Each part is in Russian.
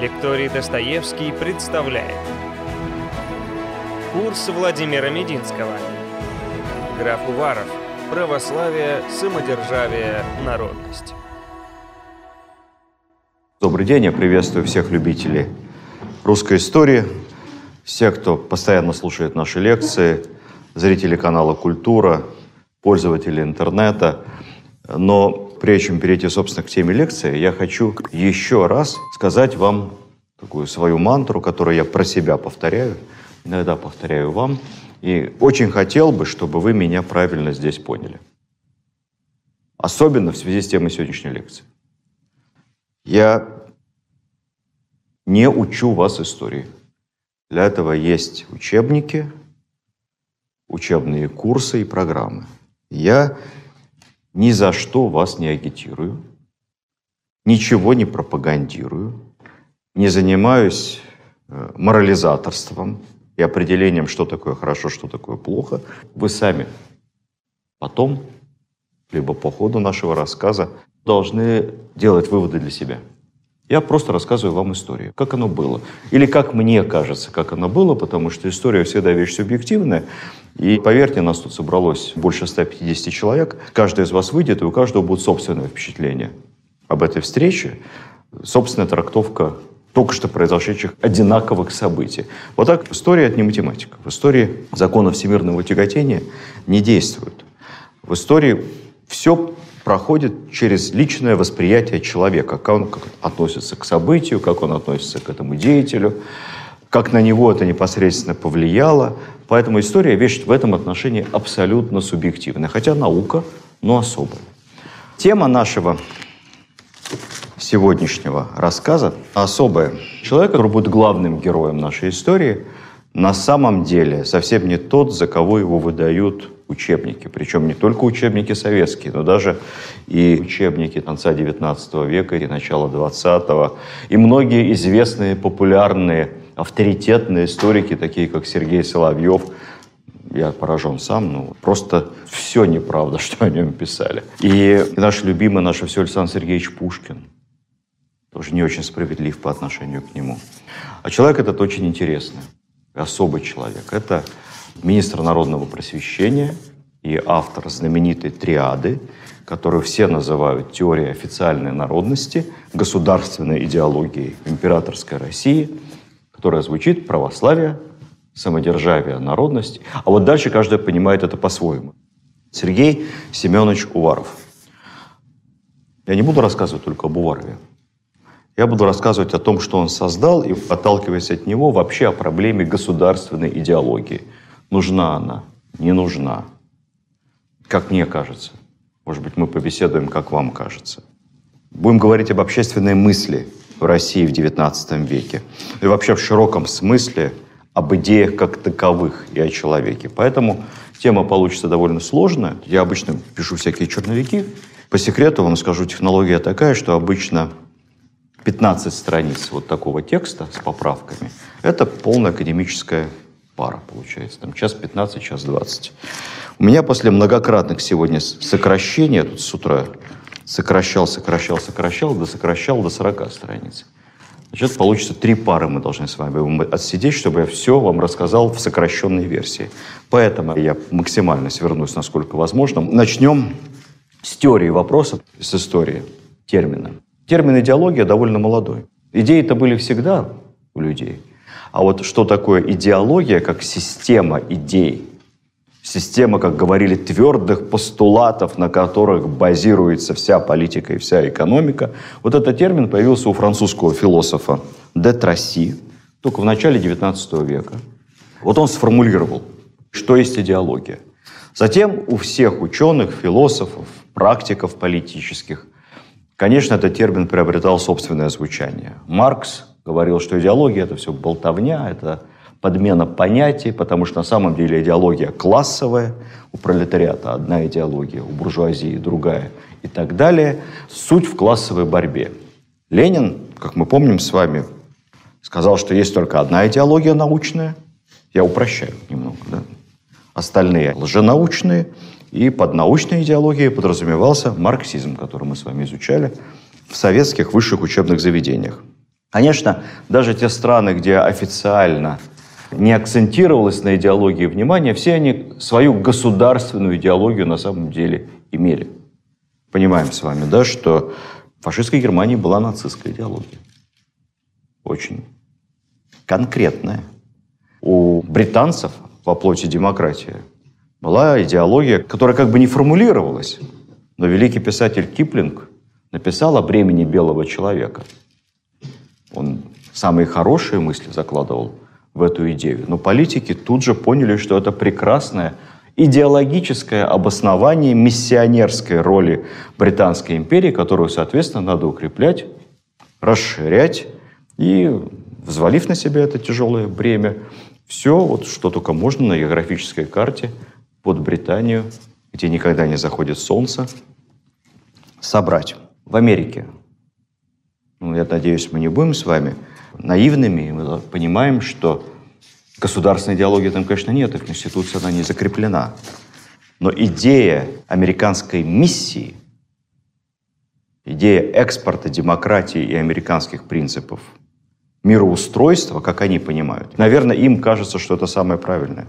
Лекторий Достоевский представляет. Курс Владимира Мединского. Граф Уваров. Православие, самодержавие, народность. Добрый день, я приветствую всех любителей русской истории, всех, кто постоянно слушает наши лекции, зрители канала «Культура», пользователи интернета. Но прежде чем перейти, собственно, к теме лекции, я хочу еще раз сказать вам такую свою мантру, которую я про себя повторяю, иногда повторяю вам. И очень хотел бы, чтобы вы меня правильно здесь поняли. Особенно в связи с темой сегодняшней лекции. Я не учу вас истории. Для этого есть учебники, учебные курсы и программы. Я ни за что вас не агитирую, ничего не пропагандирую, не занимаюсь э, морализаторством и определением, что такое хорошо, что такое плохо. Вы сами потом, либо по ходу нашего рассказа, должны делать выводы для себя. Я просто рассказываю вам историю, как оно было. Или как мне кажется, как оно было, потому что история всегда вещь субъективная. И поверьте, нас тут собралось больше 150 человек. Каждый из вас выйдет, и у каждого будет собственное впечатление об этой встрече, собственная трактовка только что произошедших одинаковых событий. Вот так история – это не математика. В истории законы всемирного тяготения не действуют. В истории все проходит через личное восприятие человека, как он относится к событию, как он относится к этому деятелю, как на него это непосредственно повлияло. Поэтому история вещь в этом отношении абсолютно субъективная, хотя наука, но особая. Тема нашего сегодняшнего рассказа особая. Человек, который будет главным героем нашей истории, на самом деле совсем не тот, за кого его выдают учебники. Причем не только учебники советские, но даже и учебники конца XIX века и начала XX. И многие известные, популярные, авторитетные историки, такие как Сергей Соловьев, я поражен сам, ну, просто все неправда, что о нем писали. И наш любимый, наш все Александр Сергеевич Пушкин, тоже не очень справедлив по отношению к нему. А человек этот очень интересный, особый человек. Это министр народного просвещения и автор знаменитой триады, которую все называют теорией официальной народности, государственной идеологией императорской России, которая звучит православие, самодержавие, народность. А вот дальше каждый понимает это по-своему. Сергей Семенович Уваров. Я не буду рассказывать только об Уварове. Я буду рассказывать о том, что он создал, и, отталкиваясь от него, вообще о проблеме государственной идеологии – Нужна она, не нужна. Как мне кажется. Может быть, мы побеседуем, как вам кажется. Будем говорить об общественной мысли в России в XIX веке. И вообще в широком смысле об идеях как таковых и о человеке. Поэтому тема получится довольно сложная. Я обычно пишу всякие черновики. По секрету вам скажу, технология такая, что обычно 15 страниц вот такого текста с поправками – это полная академическая пара получается. Там час 15, час 20. У меня после многократных сегодня сокращений, я тут с утра сокращал, сокращал, сокращал, до сокращал до 40 страниц. Значит, получится три пары мы должны с вами отсидеть, чтобы я все вам рассказал в сокращенной версии. Поэтому я максимально свернусь, насколько возможно. Начнем с теории вопросов, с истории термина. Термин идеология довольно молодой. Идеи-то были всегда у людей. А вот что такое идеология, как система идей, система, как говорили, твердых постулатов, на которых базируется вся политика и вся экономика, вот этот термин появился у французского философа де Тросси только в начале XIX века. Вот он сформулировал, что есть идеология. Затем у всех ученых, философов, практиков политических, конечно, этот термин приобретал собственное звучание. Маркс говорил, что идеология – это все болтовня, это подмена понятий, потому что на самом деле идеология классовая, у пролетариата одна идеология, у буржуазии другая и так далее. Суть в классовой борьбе. Ленин, как мы помним с вами, сказал, что есть только одна идеология научная. Я упрощаю немного. Да? Остальные лженаучные. И под научной идеологией подразумевался марксизм, который мы с вами изучали в советских высших учебных заведениях. Конечно, даже те страны, где официально не акцентировалось на идеологии внимания, все они свою государственную идеологию на самом деле имели. Понимаем с вами, да, что в фашистской Германии была нацистская идеология. Очень конкретная. У британцев во плоти демократии была идеология, которая как бы не формулировалась, но великий писатель Киплинг написал о бремени белого человека – он самые хорошие мысли закладывал в эту идею. Но политики тут же поняли, что это прекрасное идеологическое обоснование миссионерской роли Британской империи, которую, соответственно, надо укреплять, расширять и, взвалив на себя это тяжелое бремя, все, вот, что только можно на географической карте под Британию, где никогда не заходит солнце, собрать. В Америке ну, я надеюсь, мы не будем с вами наивными, мы понимаем, что государственной идеологии там, конечно, нет, и в Конституции она не закреплена. Но идея американской миссии, идея экспорта демократии и американских принципов, мироустройства, как они понимают, наверное, им кажется, что это самое правильное.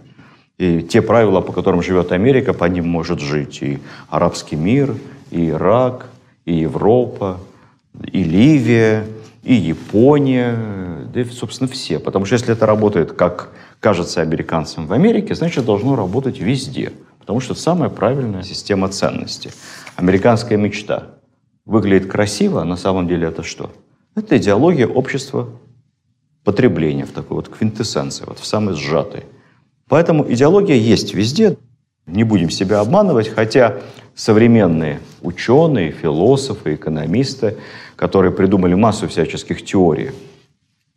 И те правила, по которым живет Америка, по ним может жить и арабский мир, и Ирак, и Европа, и Ливия, и Япония, да и, собственно, все. Потому что если это работает, как кажется американцам в Америке, значит, должно работать везде. Потому что это самая правильная система ценностей. Американская мечта выглядит красиво, а на самом деле это что? Это идеология общества потребления в такой вот квинтэссенции, вот в самой сжатой. Поэтому идеология есть везде, не будем себя обманывать, хотя современные ученые, философы, экономисты, которые придумали массу всяческих теорий,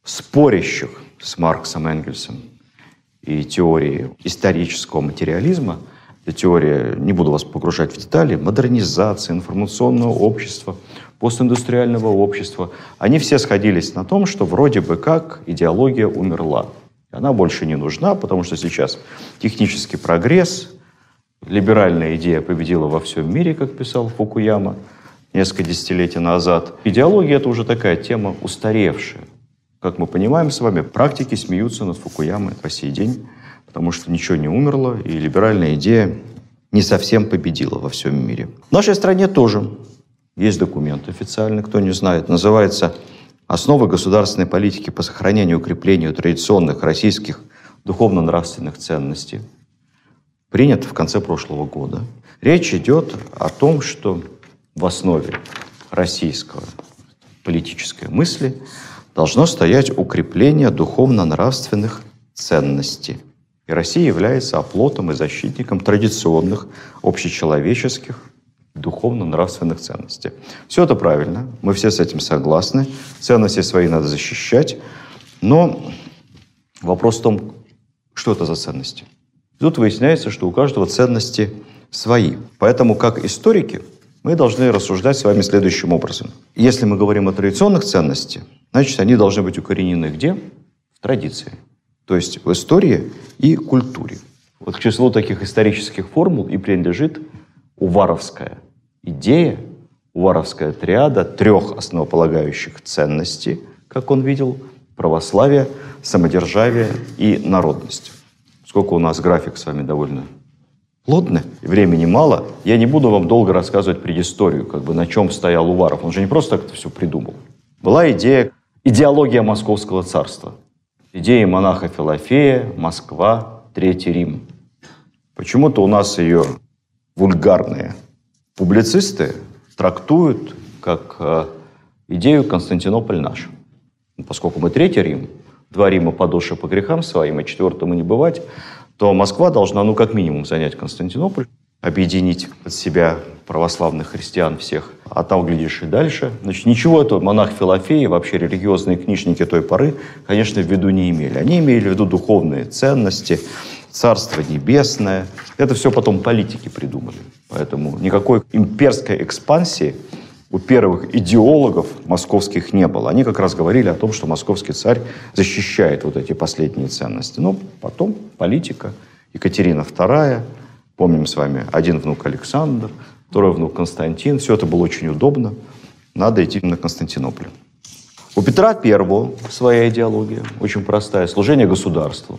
спорящих с Марксом Энгельсом, и теории исторического материализма, теория, не буду вас погружать в детали, модернизации, информационного общества, постиндустриального общества, они все сходились на том, что вроде бы как идеология умерла. Она больше не нужна, потому что сейчас технический прогресс, Либеральная идея победила во всем мире, как писал Фукуяма несколько десятилетий назад. Идеология – это уже такая тема устаревшая. Как мы понимаем с вами, практики смеются над Фукуямой по сей день, потому что ничего не умерло, и либеральная идея не совсем победила во всем мире. В нашей стране тоже есть документ официальный, кто не знает, называется «Основы государственной политики по сохранению и укреплению традиционных российских духовно-нравственных ценностей» принят в конце прошлого года. Речь идет о том, что в основе российского политической мысли должно стоять укрепление духовно-нравственных ценностей. И Россия является оплотом и защитником традиционных общечеловеческих духовно-нравственных ценностей. Все это правильно, мы все с этим согласны. Ценности свои надо защищать. Но вопрос в том, что это за ценности. Тут выясняется, что у каждого ценности свои. Поэтому, как историки, мы должны рассуждать с вами следующим образом. Если мы говорим о традиционных ценностях, значит, они должны быть укоренены где? В традиции. То есть в истории и культуре. Вот к числу таких исторических формул и принадлежит уваровская идея, уваровская триада трех основополагающих ценностей, как он видел, православие, самодержавие и народность. Сколько у нас график с вами довольно плотный, времени мало. Я не буду вам долго рассказывать предысторию, как бы на чем стоял Уваров. Он же не просто так это все придумал. Была идея, идеология Московского царства. Идея монаха Филофея, Москва, Третий Рим. Почему-то у нас ее вульгарные публицисты трактуют как э, идею Константинополь наш. Поскольку мы Третий Рим, два Рима по грехам своим, и четвертому не бывать, то Москва должна, ну, как минимум, занять Константинополь, объединить от себя православных христиан всех, а там, глядишь, и дальше. Значит, ничего этого монах Филофеи, вообще религиозные книжники той поры, конечно, в виду не имели. Они имели в виду духовные ценности, Царство Небесное. Это все потом политики придумали. Поэтому никакой имперской экспансии – у первых идеологов московских не было. Они как раз говорили о том, что московский царь защищает вот эти последние ценности. Но потом политика, Екатерина II, помним с вами, один внук Александр, второй внук Константин. Все это было очень удобно. Надо идти на Константинополь. У Петра I своя идеология, очень простая. Служение государству.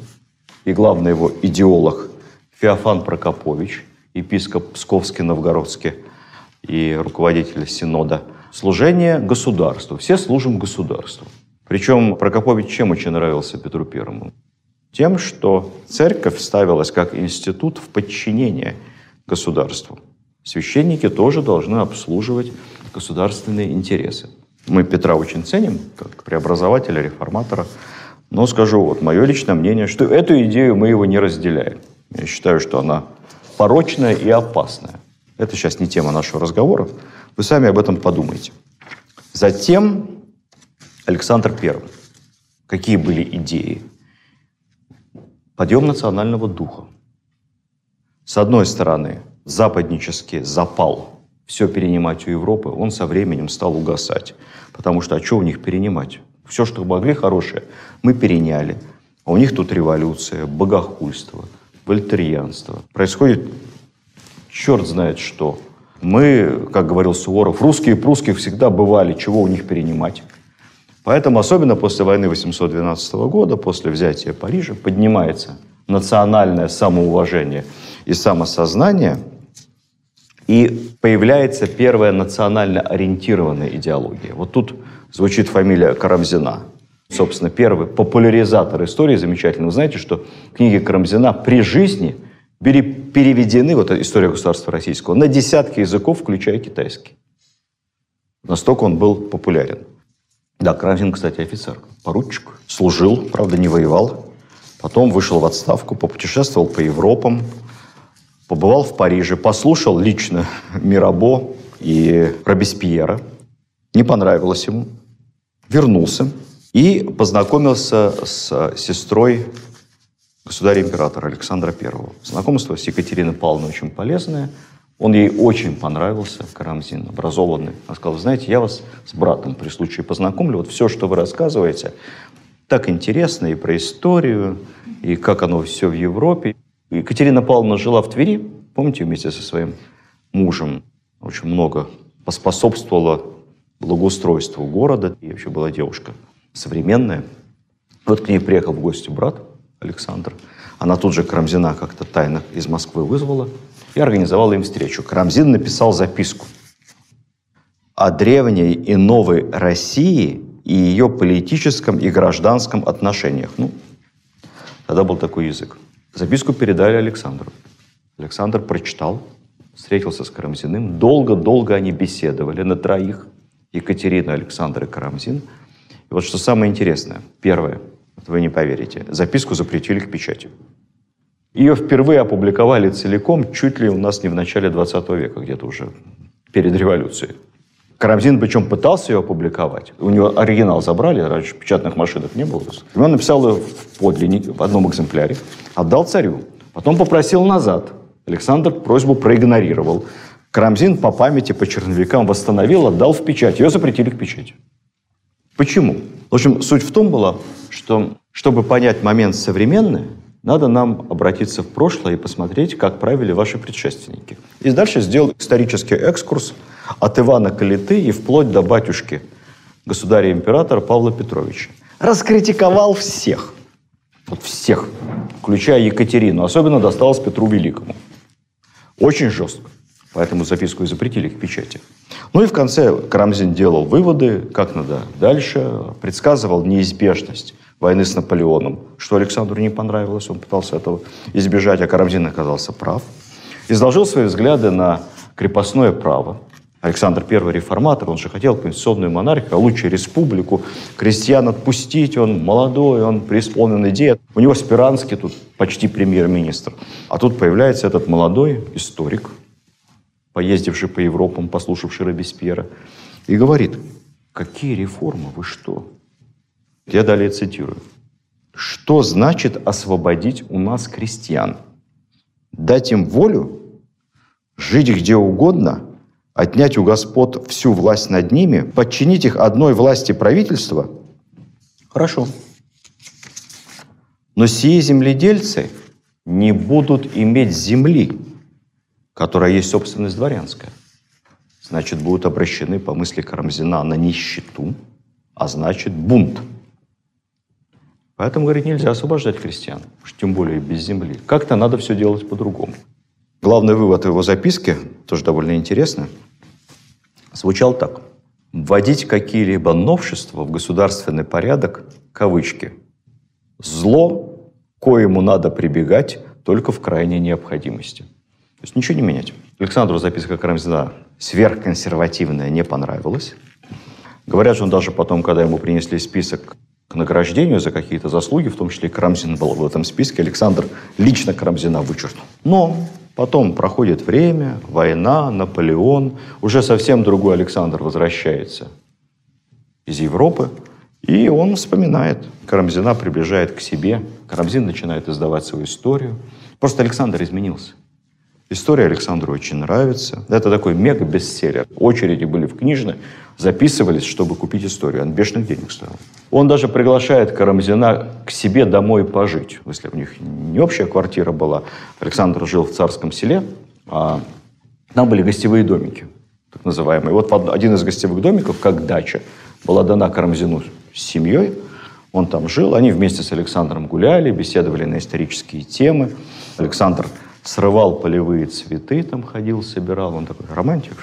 И главный его идеолог Феофан Прокопович, епископ Псковский-Новгородский и руководитель Синода. Служение государству. Все служим государству. Причем Прокопович чем очень нравился Петру Первому? Тем, что церковь ставилась как институт в подчинение государству. Священники тоже должны обслуживать государственные интересы. Мы Петра очень ценим, как преобразователя, реформатора. Но скажу, вот мое личное мнение, что эту идею мы его не разделяем. Я считаю, что она порочная и опасная. Это сейчас не тема нашего разговора. Вы сами об этом подумайте. Затем Александр I. Какие были идеи? Подъем национального духа. С одной стороны, западнический запал все перенимать у Европы, он со временем стал угасать. Потому что, а что у них перенимать? Все, что могли хорошее, мы переняли. А у них тут революция, богохульство, вольтерьянство. Происходит черт знает что. Мы, как говорил Суворов, русские и прусские всегда бывали, чего у них перенимать. Поэтому, особенно после войны 812 года, после взятия Парижа, поднимается национальное самоуважение и самосознание, и появляется первая национально ориентированная идеология. Вот тут звучит фамилия Карамзина. Собственно, первый популяризатор истории замечательный. Вы знаете, что книги Карамзина при жизни переведены, вот история государства российского, на десятки языков, включая китайский. Настолько он был популярен. Да, Карамзин, кстати, офицер, поручик. Служил, правда, не воевал. Потом вышел в отставку, попутешествовал по Европам, побывал в Париже, послушал лично Мирабо и Робеспьера. Не понравилось ему. Вернулся и познакомился с сестрой государя-императора Александра I. Знакомство с Екатериной Павловной очень полезное – он ей очень понравился, Карамзин, образованный. Она сказала, знаете, я вас с братом при случае познакомлю. Вот все, что вы рассказываете, так интересно и про историю, и как оно все в Европе. Екатерина Павловна жила в Твери, помните, вместе со своим мужем. Очень много поспособствовала благоустройству города. И вообще была девушка современная. Вот к ней приехал в гости брат Александр. Она тут же Карамзина как-то тайно из Москвы вызвала и организовал им встречу. Карамзин написал записку о древней и новой России и ее политическом и гражданском отношениях. Ну, тогда был такой язык. Записку передали Александру. Александр прочитал, встретился с Карамзиным. Долго-долго они беседовали на троих. Екатерина, Александр и Карамзин. И вот что самое интересное. Первое, вы не поверите, записку запретили к печати. Ее впервые опубликовали целиком чуть ли у нас не в начале 20 века, где-то уже перед революцией. Карамзин причем пытался ее опубликовать. У него оригинал забрали, раньше печатных машинок не было. И он написал ее в подлиннике, в одном экземпляре, отдал царю. Потом попросил назад. Александр просьбу проигнорировал. Карамзин по памяти, по черновикам восстановил, отдал в печать. Ее запретили к печати. Почему? В общем, суть в том была, что чтобы понять момент современный, надо нам обратиться в прошлое и посмотреть, как правили ваши предшественники. И дальше сделал исторический экскурс от Ивана Калиты и вплоть до батюшки государя-императора Павла Петровича. Раскритиковал всех. Вот всех, включая Екатерину. Особенно досталось Петру Великому. Очень жестко. Поэтому записку и запретили к печати. Ну и в конце Карамзин делал выводы, как надо дальше, предсказывал неизбежность войны с Наполеоном, что Александру не понравилось, он пытался этого избежать, а Карамзин оказался прав. Изложил свои взгляды на крепостное право. Александр I реформатор, он же хотел конституционную монархию, а лучше республику. Крестьян отпустить, он молодой, он преисполнен идеи. У него Спиранский тут почти премьер-министр. А тут появляется этот молодой историк, поездивший по Европам, послушавший Робеспьера, и говорит, какие реформы, вы что? Я далее цитирую. Что значит освободить у нас крестьян? Дать им волю? Жить где угодно? Отнять у господ всю власть над ними? Подчинить их одной власти правительства? Хорошо. Но сие земледельцы не будут иметь земли, которая есть собственность дворянская. Значит, будут обращены, по мысли Карамзина, на нищету – а значит бунт. Поэтому, говорит, нельзя освобождать крестьян, уж тем более без земли. Как-то надо все делать по-другому. Главный вывод его записки, тоже довольно интересно, звучал так. Вводить какие-либо новшества в государственный порядок, кавычки, зло, коему надо прибегать только в крайней необходимости. Есть ничего не менять. Александру записка Карамзина сверхконсервативная не понравилась. Говорят, что он даже потом, когда ему принесли список к награждению за какие-то заслуги, в том числе Карамзин был в этом списке, Александр лично Карамзина вычеркнул. Но потом проходит время, война, Наполеон, уже совсем другой Александр возвращается из Европы, и он вспоминает. Карамзина приближает к себе, Карамзин начинает издавать свою историю. Просто Александр изменился. История Александру очень нравится. Это такой мега-бестселлер. Очереди были в книжной, записывались, чтобы купить историю. Он бешеных денег стоил. Он даже приглашает Карамзина к себе домой пожить. Если у них не общая квартира была. Александр жил в царском селе, а там были гостевые домики, так называемые. Вот один из гостевых домиков, как дача, была дана Карамзину с семьей. Он там жил, они вместе с Александром гуляли, беседовали на исторические темы. Александр срывал полевые цветы, там ходил, собирал. Он такой романтик.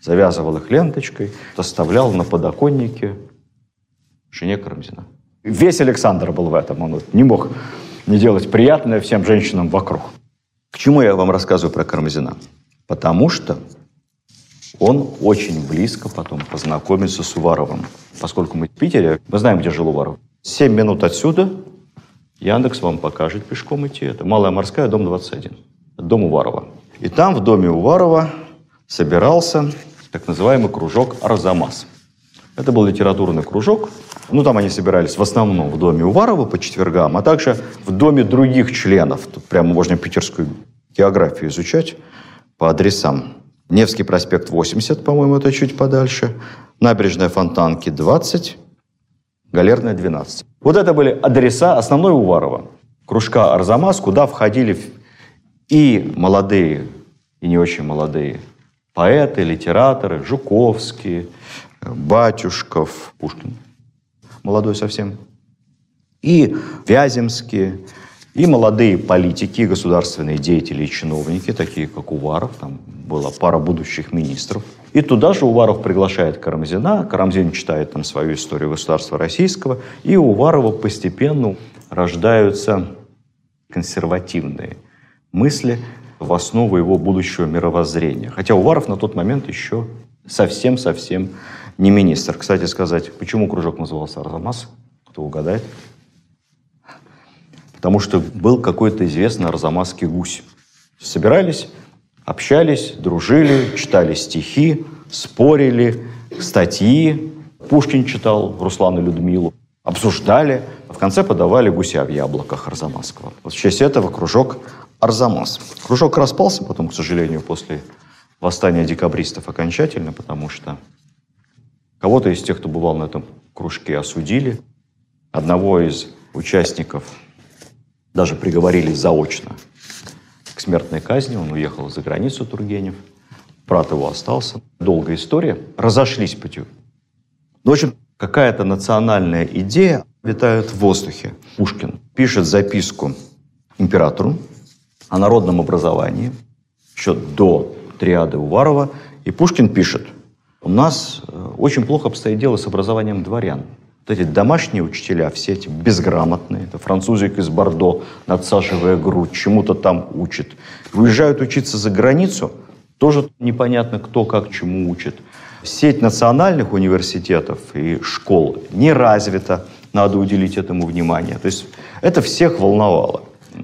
Завязывал их ленточкой, оставлял на подоконнике жене Карамзина. Весь Александр был в этом. Он вот не мог не делать приятное всем женщинам вокруг. К чему я вам рассказываю про Карамзина? Потому что он очень близко потом познакомится с Уваровым. Поскольку мы в Питере, мы знаем, где жил Уваров. Семь минут отсюда Яндекс вам покажет пешком идти. Это Малая Морская, дом 21. Дом Уварова. И там, в доме Уварова, собирался так называемый кружок «Арзамас». Это был литературный кружок. Ну, там они собирались в основном в доме Уварова по четвергам, а также в доме других членов. Тут прямо можно питерскую географию изучать по адресам. Невский проспект 80, по-моему, это чуть подальше. Набережная Фонтанки 20, Галерная 12. Вот это были адреса основной Уварова. Кружка «Арзамас», куда входили и молодые, и не очень молодые поэты, литераторы, Жуковский, Батюшков, Пушкин, молодой совсем, и Вяземские, и молодые политики, государственные деятели и чиновники, такие как Уваров, там была пара будущих министров. И туда же Уваров приглашает Карамзина, Карамзин читает там свою историю государства российского, и у Уварова постепенно рождаются консервативные мысли в основу его будущего мировоззрения. Хотя Уваров на тот момент еще совсем-совсем не министр. Кстати сказать, почему кружок назывался Арзамас? Кто угадает? Потому что был какой-то известный арзамасский гусь. Собирались, общались, дружили, читали стихи, спорили, статьи. Пушкин читал Руслану Людмилу. Обсуждали. В конце подавали гуся в яблоках Арзамасского. Вот в честь этого кружок Арзамас. Кружок распался потом, к сожалению, после восстания декабристов окончательно, потому что кого-то из тех, кто бывал на этом кружке, осудили. Одного из участников даже приговорили заочно к смертной казни. Он уехал за границу Тургенев. Брат его остался. Долгая история. Разошлись путем. Ну, в общем, какая-то национальная идея витает в воздухе. Пушкин пишет записку императору о народном образовании еще до триады Уварова. И Пушкин пишет, у нас э, очень плохо обстоит дело с образованием дворян. Вот эти домашние учителя, все эти безграмотные, это французик из Бордо, надсаживая грудь, чему-то там учит. Уезжают учиться за границу, тоже непонятно, кто как чему учит. Сеть национальных университетов и школ не развита, надо уделить этому внимание. То есть это всех волновало.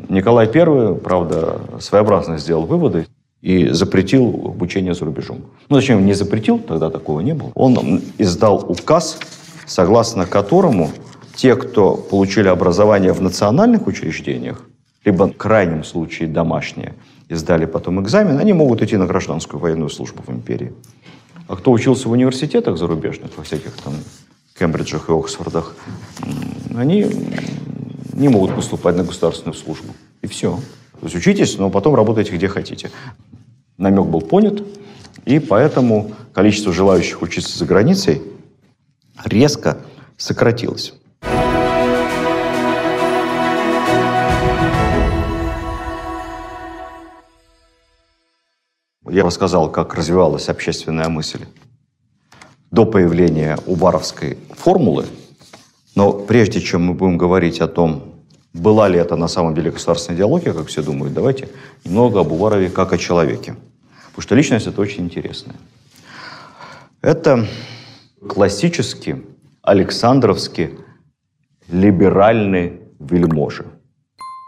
Николай I, правда, своеобразно сделал выводы и запретил обучение за рубежом. Ну, зачем не запретил, тогда такого не было. Он издал указ согласно которому те, кто получили образование в национальных учреждениях, либо в крайнем случае домашние, и сдали потом экзамен, они могут идти на гражданскую военную службу в империи. А кто учился в университетах зарубежных, во всяких там Кембриджах и Оксфордах, они не могут поступать на государственную службу. И все. То есть учитесь, но потом работайте где хотите. Намек был понят, и поэтому количество желающих учиться за границей резко сократилось. Я рассказал, как развивалась общественная мысль до появления Уваровской формулы. Но прежде чем мы будем говорить о том, была ли это на самом деле государственная идеология, как все думают, давайте немного об Уварове как о человеке. Потому что личность это очень интересная. Это классический Александровский либеральный вельможа.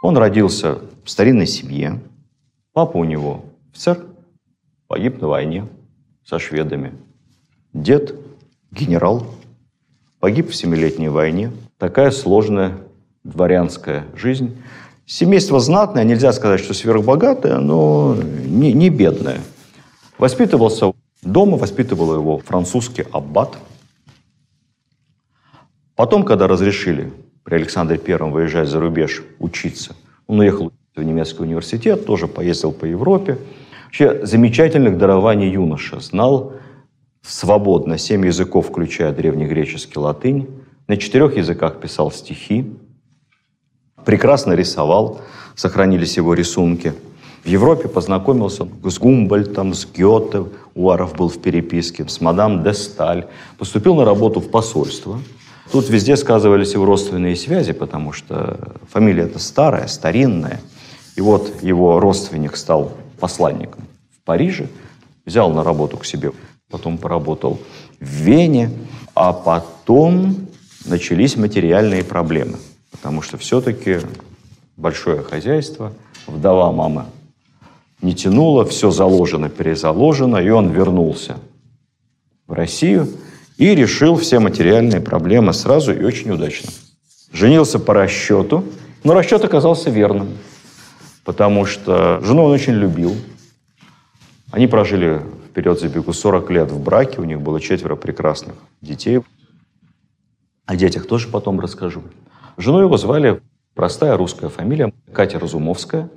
Он родился в старинной семье. Папа у него офицер, погиб на войне со шведами. Дед – генерал, погиб в Семилетней войне. Такая сложная дворянская жизнь. Семейство знатное, нельзя сказать, что сверхбогатое, но не, не бедное. Воспитывался дома, воспитывал его французский аббат. Потом, когда разрешили при Александре Первом выезжать за рубеж учиться, он уехал в немецкий университет, тоже поездил по Европе. Вообще замечательных дарований юноша. Знал свободно семь языков, включая древнегреческий латынь. На четырех языках писал стихи. Прекрасно рисовал, сохранились его рисунки. В Европе познакомился с Гумбольтом, с Гёте, Уаров был в переписке, с мадам де Сталь. Поступил на работу в посольство. Тут везде сказывались его родственные связи, потому что фамилия это старая, старинная. И вот его родственник стал посланником в Париже, взял на работу к себе, потом поработал в Вене, а потом начались материальные проблемы – потому что все-таки большое хозяйство, вдова мама не тянула, все заложено, перезаложено, и он вернулся в Россию и решил все материальные проблемы сразу и очень удачно. Женился по расчету, но расчет оказался верным, потому что жену он очень любил. Они прожили вперед забегу 40 лет в браке, у них было четверо прекрасных детей. О детях тоже потом расскажу. Жену его звали простая русская фамилия Катя Разумовская.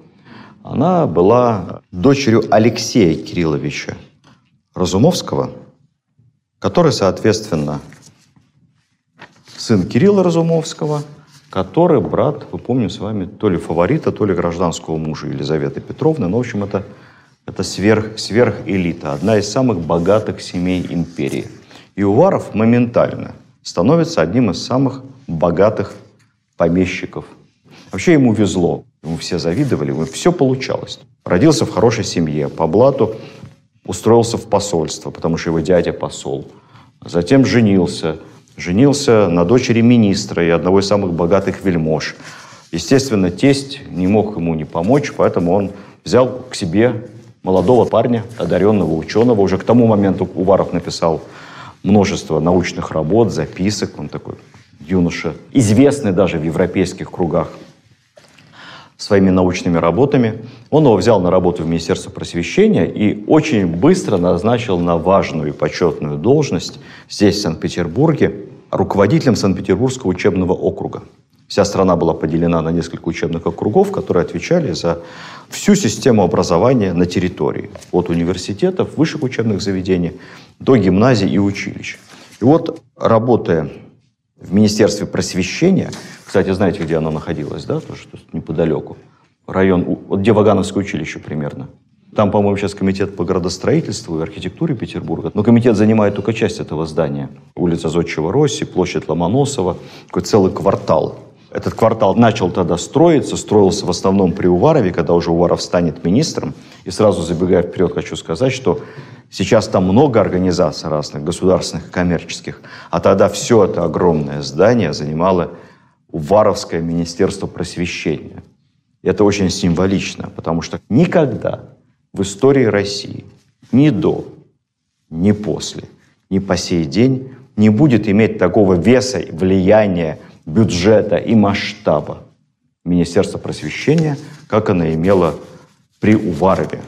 Она была дочерью Алексея Кирилловича Разумовского, который, соответственно, сын Кирилла Разумовского, который брат, вы помним с вами, то ли фаворита, то ли гражданского мужа Елизаветы Петровны. Ну, в общем, это, это сверх, сверхэлита, одна из самых богатых семей империи. И Уваров моментально становится одним из самых богатых помещиков. Вообще ему везло. Ему все завидовали, ему все получалось. Родился в хорошей семье. По блату устроился в посольство, потому что его дядя посол. Затем женился. Женился на дочери министра и одного из самых богатых вельмож. Естественно, тесть не мог ему не помочь, поэтому он взял к себе молодого парня, одаренного ученого. Уже к тому моменту Уваров написал множество научных работ, записок. Он такой юноша, известный даже в европейских кругах своими научными работами. Он его взял на работу в Министерство просвещения и очень быстро назначил на важную и почетную должность здесь, в Санкт-Петербурге, руководителем Санкт-Петербургского учебного округа. Вся страна была поделена на несколько учебных округов, которые отвечали за всю систему образования на территории. От университетов, высших учебных заведений до гимназий и училищ. И вот, работая в Министерстве просвещения, кстати, знаете, где оно находилось, да, тоже тут неподалеку, район, вот где Вагановское училище примерно. Там, по-моему, сейчас комитет по градостроительству и архитектуре Петербурга. Но комитет занимает только часть этого здания. Улица Зодчего Росси, площадь Ломоносова, такой целый квартал. Этот квартал начал тогда строиться, строился в основном при Уварове, когда уже Уваров станет министром. И сразу забегая вперед, хочу сказать, что Сейчас там много организаций разных, государственных, коммерческих. А тогда все это огромное здание занимало Уваровское министерство просвещения. И это очень символично, потому что никогда в истории России ни до, ни после, ни по сей день не будет иметь такого веса, влияния, бюджета и масштаба Министерства просвещения, как оно имело при Уварове.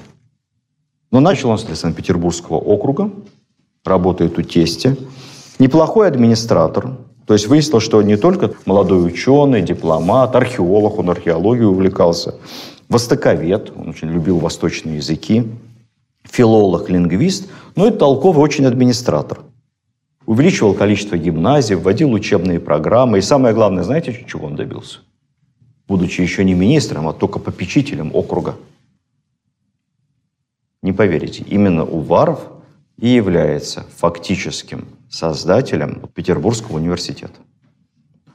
Но начал он с Санкт-Петербургского округа, работает у тестя. Неплохой администратор. То есть выяснилось, что не только молодой ученый, дипломат, археолог, он археологией увлекался, востоковед, он очень любил восточные языки, филолог, лингвист, но и толковый очень администратор. увеличивал количество гимназий, вводил учебные программы. И самое главное, знаете, чего он добился? Будучи еще не министром, а только попечителем округа. Не поверите, именно Уваров и является фактическим создателем Петербургского университета.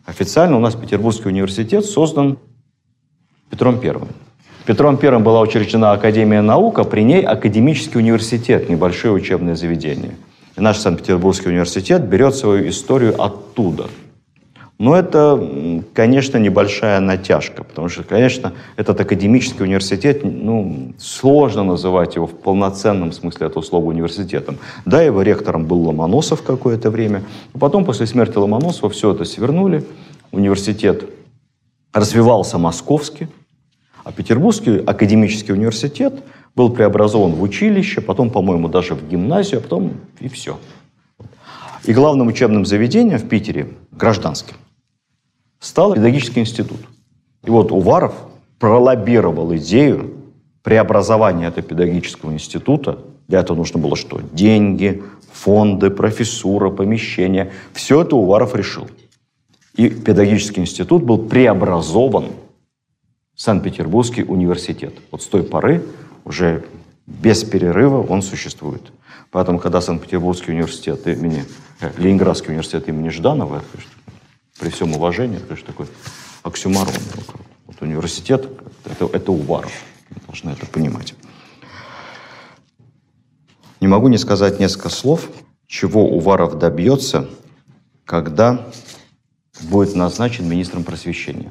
Официально у нас Петербургский университет создан Петром Первым. Петром Первым была учреждена Академия наук, а при ней Академический университет, небольшое учебное заведение. И наш Санкт-Петербургский университет берет свою историю оттуда. Но это, конечно, небольшая натяжка, потому что, конечно, этот академический университет, ну, сложно называть его в полноценном смысле этого слова университетом. Да, его ректором был Ломоносов какое-то время, а потом, после смерти Ломоносова, все это свернули, университет развивался московски, а Петербургский академический университет был преобразован в училище, потом, по-моему, даже в гимназию, а потом и все. И главным учебным заведением в Питере, гражданским, стал педагогический институт. И вот Уваров пролоббировал идею преобразования этого педагогического института. Для этого нужно было что? Деньги, фонды, профессура, помещения. Все это Уваров решил. И педагогический институт был преобразован в Санкт-Петербургский университет. Вот с той поры уже без перерыва он существует. Поэтому, когда Санкт-Петербургский университет имени, э, Ленинградский университет имени Жданова, это, конечно, при всем уважении, это, конечно, такой оксюмарон. Вот университет это, это Уваров. Вы должны это понимать. Не могу не сказать несколько слов, чего Уваров добьется, когда будет назначен министром просвещения.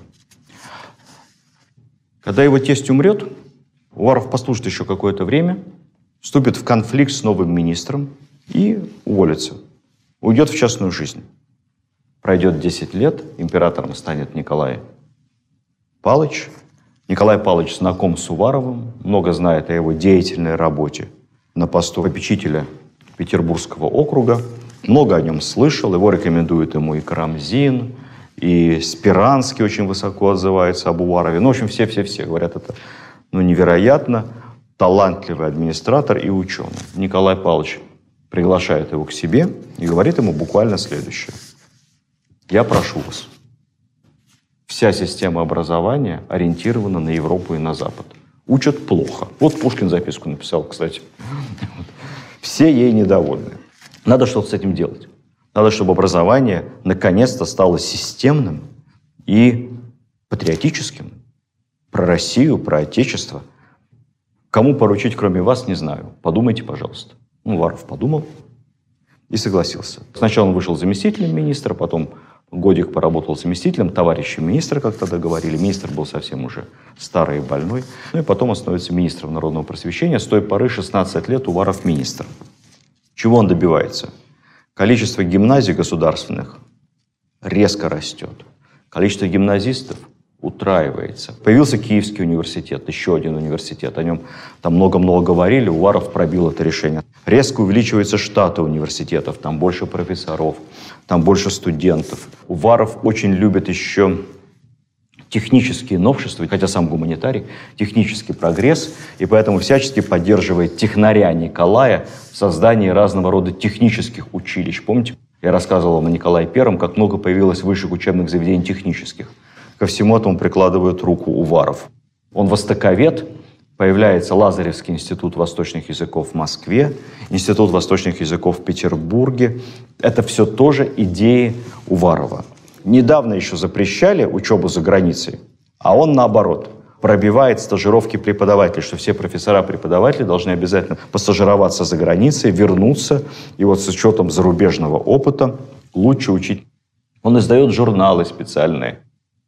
Когда его тесть умрет, Уваров послужит еще какое-то время, вступит в конфликт с новым министром и уволится. Уйдет в частную жизнь. Пройдет 10 лет, императором станет Николай Палыч. Николай Палыч знаком с Уваровым, много знает о его деятельной работе на посту попечителя Петербургского округа. Много о нем слышал, его рекомендует ему и Карамзин, и Спиранский очень высоко отзывается об Уварове. Ну, в общем, все-все-все говорят это ну, невероятно талантливый администратор и ученый. Николай Павлович приглашает его к себе и говорит ему буквально следующее. Я прошу вас, вся система образования ориентирована на Европу и на Запад. Учат плохо. Вот Пушкин записку написал, кстати. Все ей недовольны. Надо что-то с этим делать. Надо, чтобы образование наконец-то стало системным и патриотическим. Про Россию, про Отечество. Кому поручить, кроме вас, не знаю. Подумайте, пожалуйста. Ну, Варов подумал и согласился. Сначала он вышел заместителем министра, потом годик поработал заместителем, товарищем министра, как тогда говорили. Министр был совсем уже старый и больной. Ну и потом он становится министром народного просвещения. С той поры 16 лет Уваров министр. Чего он добивается? Количество гимназий государственных резко растет. Количество гимназистов утраивается. Появился Киевский университет, еще один университет. О нем там много-много говорили, Уваров пробил это решение. Резко увеличиваются штаты университетов, там больше профессоров, там больше студентов. Уваров очень любит еще технические новшества, хотя сам гуманитарий, технический прогресс, и поэтому всячески поддерживает технаря Николая в создании разного рода технических училищ. Помните, я рассказывал вам о Николае Первом, как много появилось высших учебных заведений технических. Ко всему этому прикладывают руку Уваров. Он востоковед, появляется Лазаревский институт восточных языков в Москве, Институт восточных языков в Петербурге. Это все тоже идеи Уварова. Недавно еще запрещали учебу за границей, а он наоборот пробивает стажировки преподавателей, что все профессора-преподаватели должны обязательно постажироваться за границей, вернуться, и вот с учетом зарубежного опыта лучше учить. Он издает журналы специальные.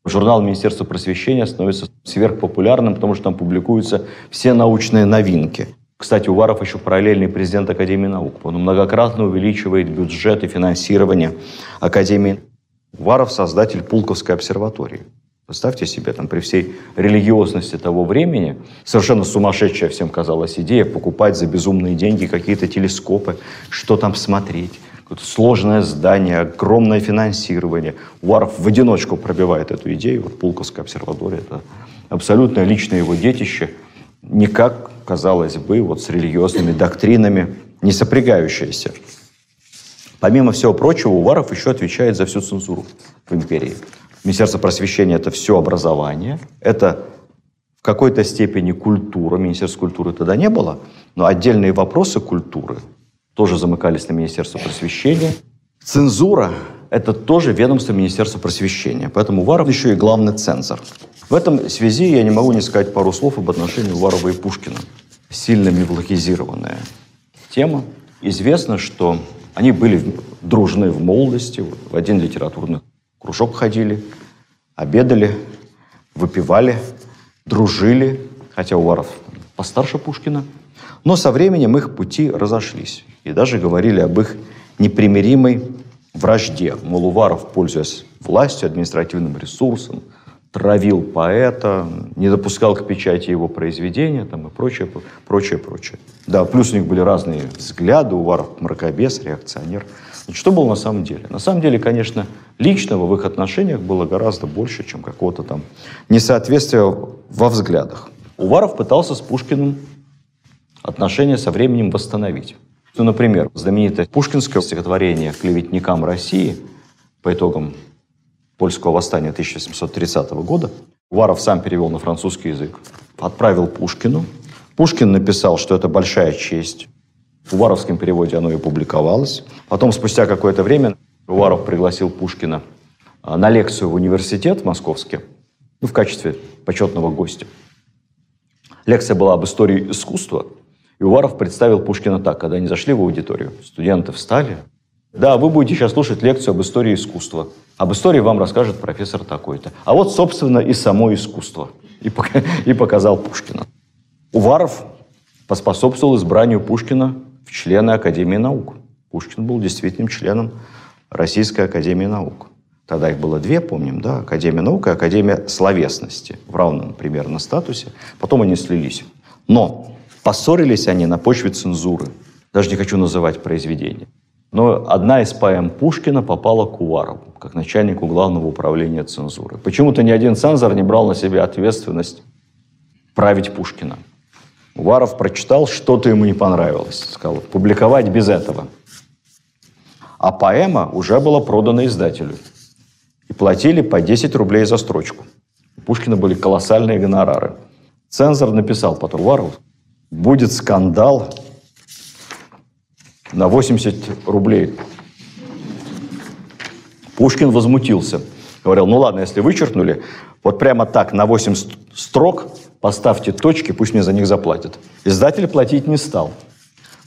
Журнал Министерства просвещения становится сверхпопулярным, потому что там публикуются все научные новинки. Кстати, Уваров еще параллельный президент Академии наук. Он многократно увеличивает бюджет и финансирование Академии Варов – создатель Пулковской обсерватории. Представьте себе, там при всей религиозности того времени, совершенно сумасшедшая всем казалась идея покупать за безумные деньги какие-то телескопы, что там смотреть. Сложное здание, огромное финансирование. Уваров в одиночку пробивает эту идею. Вот Пулковская обсерватория – это абсолютно личное его детище, никак, казалось бы, вот с религиозными доктринами не сопрягающееся. Помимо всего прочего, Уваров еще отвечает за всю цензуру в империи. Министерство просвещения – это все образование, это в какой-то степени культура, Министерства культуры тогда не было, но отдельные вопросы культуры тоже замыкались на Министерство просвещения. Цензура – это тоже ведомство Министерства просвещения, поэтому Уваров еще и главный цензор. В этом связи я не могу не сказать пару слов об отношении Уварова и Пушкина. Сильно мифологизированная тема. Известно, что они были дружны в молодости, в один литературный кружок ходили, обедали, выпивали, дружили, хотя Уваров постарше Пушкина. Но со временем их пути разошлись. И даже говорили об их непримиримой вражде. Мол, Уваров, пользуясь властью, административным ресурсом, травил поэта, не допускал к печати его произведения там, и прочее, прочее, прочее. Да, плюс у них были разные взгляды, Уваров мракобес, реакционер. Значит, что было на самом деле? На самом деле, конечно, личного в их отношениях было гораздо больше, чем какого-то там несоответствия во взглядах. Уваров пытался с Пушкиным отношения со временем восстановить. Ну, например, знаменитое пушкинское стихотворение «Клеветникам России» по итогам польского восстания 1730 года. Уваров сам перевел на французский язык. Отправил Пушкину. Пушкин написал, что это большая честь. В уваровском переводе оно и публиковалось. Потом, спустя какое-то время, Уваров пригласил Пушкина а, на лекцию в университет московский, ну, в качестве почетного гостя. Лекция была об истории искусства, и Уваров представил Пушкина так, когда они зашли в аудиторию. Студенты встали, да, вы будете сейчас слушать лекцию об истории искусства. Об истории вам расскажет профессор такой-то. А вот, собственно, и само искусство. И, и показал Пушкина. Уваров поспособствовал избранию Пушкина в члены Академии наук. Пушкин был действительным членом Российской Академии наук. Тогда их было две, помним, да, Академия наук и Академия словесности в равном примерно статусе. Потом они слились. Но поссорились они на почве цензуры. Даже не хочу называть произведения. Но одна из поэм Пушкина попала к Уварову, как начальнику главного управления цензуры. Почему-то ни один цензор не брал на себя ответственность править Пушкина. Уваров прочитал, что-то ему не понравилось. Сказал, публиковать без этого. А поэма уже была продана издателю. И платили по 10 рублей за строчку. У Пушкина были колоссальные гонорары. Цензор написал потом Уварову, будет скандал, на 80 рублей. Пушкин возмутился. Говорил, ну ладно, если вычеркнули, вот прямо так на 8 строк поставьте точки, пусть мне за них заплатят. Издатель платить не стал.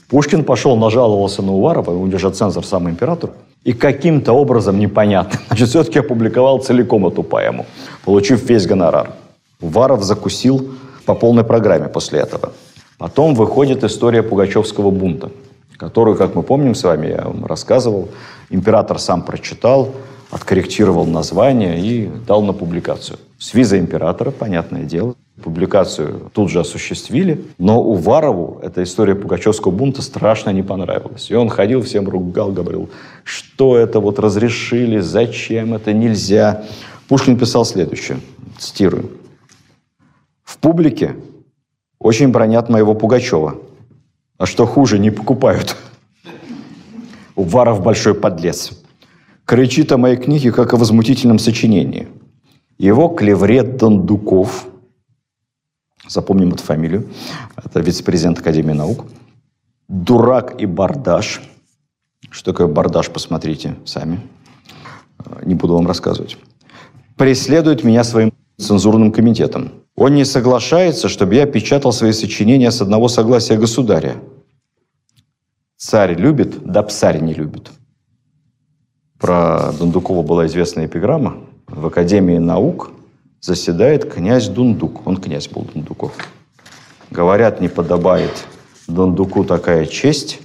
Пушкин пошел, нажаловался на Уварова, он же цензор, сам император, и каким-то образом непонятно, значит, все-таки опубликовал целиком эту поэму, получив весь гонорар. Уваров закусил по полной программе после этого. Потом выходит история Пугачевского бунта – которую, как мы помним с вами, я вам рассказывал, император сам прочитал, откорректировал название и дал на публикацию. С визой императора, понятное дело. Публикацию тут же осуществили, но Уварову эта история Пугачевского бунта страшно не понравилась. И он ходил, всем ругал, говорил, что это вот разрешили, зачем это нельзя. Пушкин писал следующее, цитирую. «В публике очень бронят моего Пугачева, а что хуже, не покупают. Уваров большой подлец. Кричит о моей книге, как о возмутительном сочинении. Его клеврет Дондуков, запомним эту фамилию, это вице-президент Академии наук, дурак и бардаш. Что такое бардаш, посмотрите сами. Не буду вам рассказывать. Преследует меня своим цензурным комитетом. Он не соглашается, чтобы я печатал свои сочинения с одного согласия государя. Царь любит, да псарь не любит. Про Дундукова была известная эпиграмма. В Академии наук заседает князь Дундук. Он князь был Дундуков. Говорят, не подобает Дундуку такая честь.